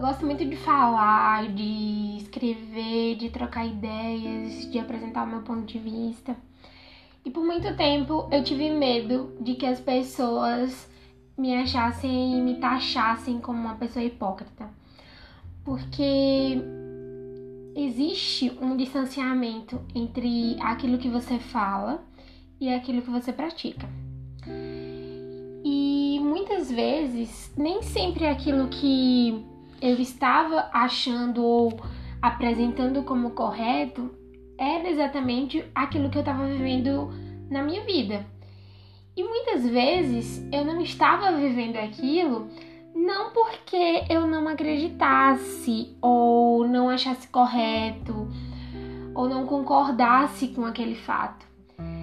Eu gosto muito de falar, de escrever, de trocar ideias, de apresentar o meu ponto de vista. E por muito tempo eu tive medo de que as pessoas me achassem e me taxassem como uma pessoa hipócrita. Porque existe um distanciamento entre aquilo que você fala e aquilo que você pratica. E muitas vezes, nem sempre aquilo que eu estava achando ou apresentando como correto era exatamente aquilo que eu estava vivendo na minha vida. E muitas vezes eu não estava vivendo aquilo não porque eu não acreditasse ou não achasse correto ou não concordasse com aquele fato.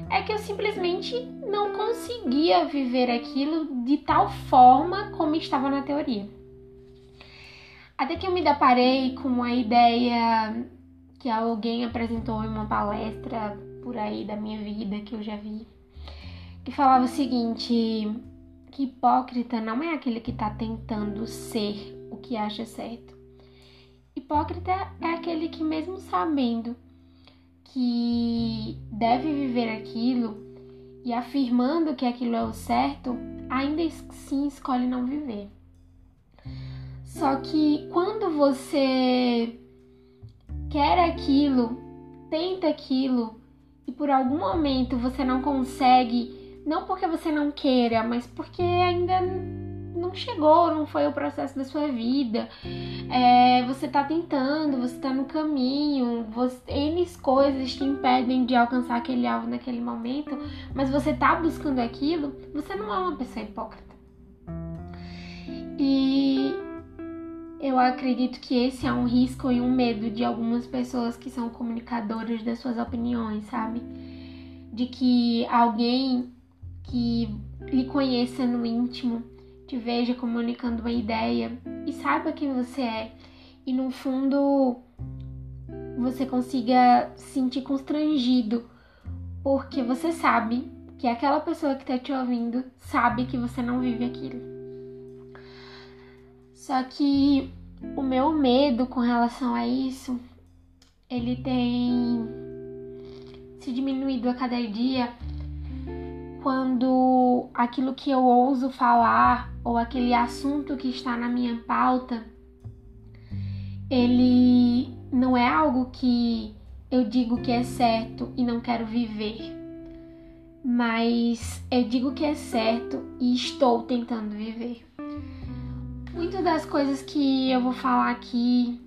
É que eu simplesmente não conseguia viver aquilo de tal forma como estava na teoria. Até que eu me deparei com uma ideia que alguém apresentou em uma palestra por aí da minha vida que eu já vi, que falava o seguinte: que hipócrita não é aquele que está tentando ser o que acha certo. Hipócrita é aquele que, mesmo sabendo que deve viver aquilo e afirmando que aquilo é o certo, ainda assim escolhe não viver. Só que quando você quer aquilo, tenta aquilo e por algum momento você não consegue não porque você não queira, mas porque ainda não chegou, não foi o processo da sua vida. É, você tá tentando, você tá no caminho, você, N coisas te impedem de alcançar aquele alvo naquele momento, mas você tá buscando aquilo, você não é uma pessoa hipócrita. E eu acredito que esse é um risco e um medo de algumas pessoas que são comunicadoras das suas opiniões, sabe? De que alguém que lhe conheça no íntimo, te veja comunicando uma ideia e saiba quem você é. E no fundo você consiga se sentir constrangido, porque você sabe que aquela pessoa que está te ouvindo sabe que você não vive aquilo. Só que o meu medo com relação a isso, ele tem se diminuído a cada dia quando aquilo que eu ouso falar ou aquele assunto que está na minha pauta, ele não é algo que eu digo que é certo e não quero viver, mas eu digo que é certo e estou tentando viver. Muitas das coisas que eu vou falar aqui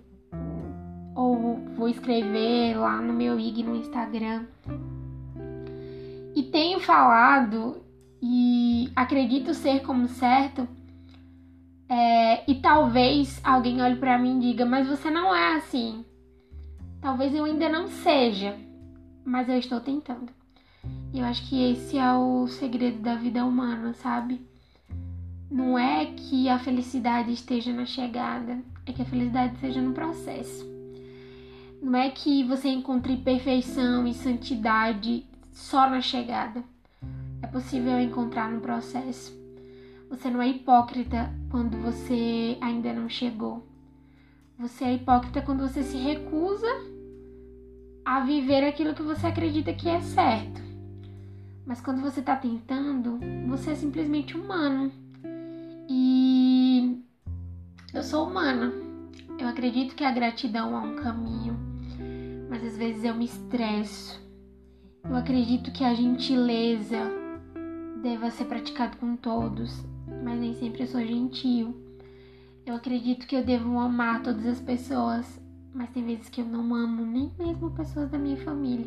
ou vou escrever lá no meu IG no Instagram e tenho falado e acredito ser como certo, é, e talvez alguém olhe para mim e diga, mas você não é assim. Talvez eu ainda não seja, mas eu estou tentando. E eu acho que esse é o segredo da vida humana, sabe? Não é que a felicidade esteja na chegada, é que a felicidade esteja no processo. Não é que você encontre perfeição e santidade só na chegada. É possível encontrar no processo. Você não é hipócrita quando você ainda não chegou. Você é hipócrita quando você se recusa a viver aquilo que você acredita que é certo. Mas quando você está tentando, você é simplesmente humano. E eu sou humana. Eu acredito que a gratidão é um caminho, mas às vezes eu me estresso eu acredito que a gentileza deva ser praticada com todos, mas nem sempre eu sou gentil. Eu acredito que eu devo amar todas as pessoas, mas tem vezes que eu não amo nem mesmo pessoas da minha família.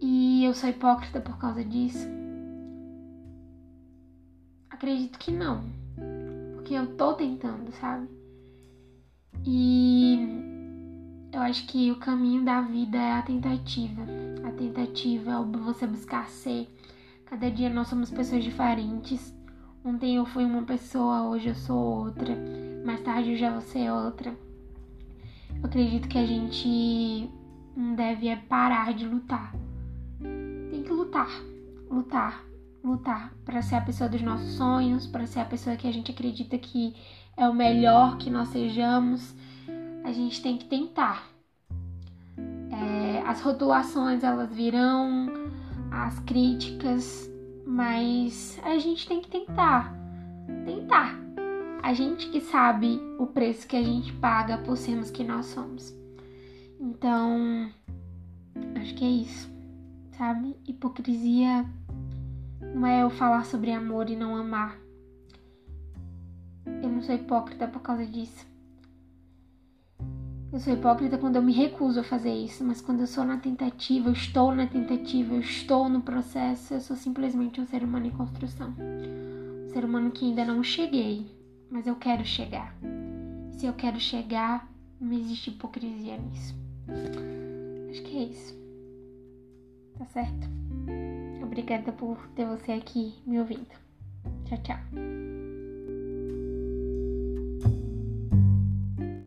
E eu sou hipócrita por causa disso? Acredito que não, porque eu tô tentando, sabe? E eu acho que o caminho da vida é a tentativa. A tentativa é você buscar ser. Cada dia nós somos pessoas diferentes. Ontem eu fui uma pessoa, hoje eu sou outra. Mais tarde eu já vou ser outra. Eu acredito que a gente não deve é parar de lutar. Tem que lutar, lutar. Lutar para ser a pessoa dos nossos sonhos, para ser a pessoa que a gente acredita que é o melhor que nós sejamos, a gente tem que tentar. É, as rotulações elas virão, as críticas, mas a gente tem que tentar. Tentar. A gente que sabe o preço que a gente paga por sermos quem nós somos. Então, acho que é isso, sabe? Hipocrisia não é eu falar sobre amor e não amar. Eu não sou hipócrita por causa disso. Eu sou hipócrita quando eu me recuso a fazer isso, mas quando eu sou na tentativa, eu estou na tentativa, eu estou no processo, eu sou simplesmente um ser humano em construção. Um ser humano que ainda não cheguei, mas eu quero chegar. Se eu quero chegar, não existe hipocrisia nisso. Acho que é isso. Tá certo? Obrigada por ter você aqui me ouvindo. Tchau, tchau.